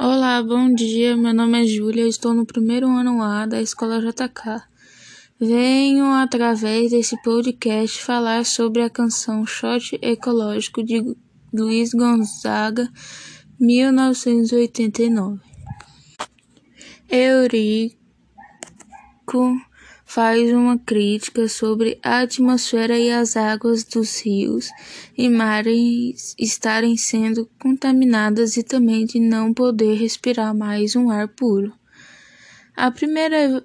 Olá, bom dia. Meu nome é Júlia, estou no primeiro ano A da Escola JK. Venho, através desse podcast, falar sobre a canção Shot Ecológico de Luiz Gonzaga, 1989. Eurico faz uma crítica sobre a atmosfera e as águas dos rios e mares estarem sendo contaminadas e também de não poder respirar mais um ar puro. A primeira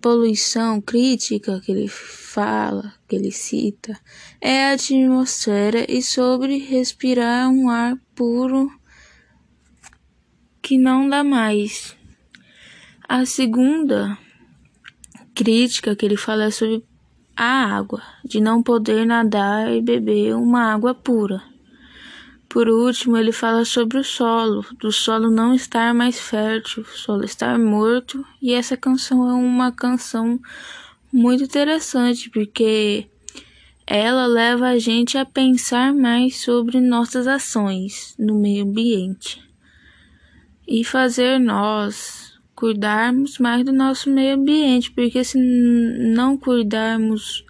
poluição crítica que ele fala, que ele cita, é a atmosfera e sobre respirar um ar puro que não dá mais. A segunda crítica que ele fala é sobre a água, de não poder nadar e beber uma água pura. Por último, ele fala sobre o solo, do solo não estar mais fértil, o solo estar morto, e essa canção é uma canção muito interessante porque ela leva a gente a pensar mais sobre nossas ações no meio ambiente e fazer nós cuidarmos mais do nosso meio ambiente, porque se não cuidarmos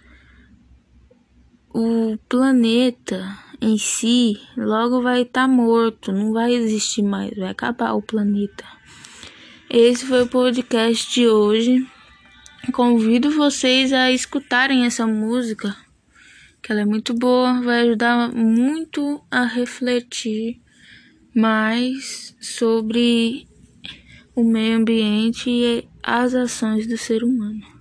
o planeta em si, logo vai estar tá morto, não vai existir mais, vai acabar o planeta. Esse foi o podcast de hoje. Convido vocês a escutarem essa música, que ela é muito boa, vai ajudar muito a refletir mais sobre o meio ambiente e as ações do ser humano.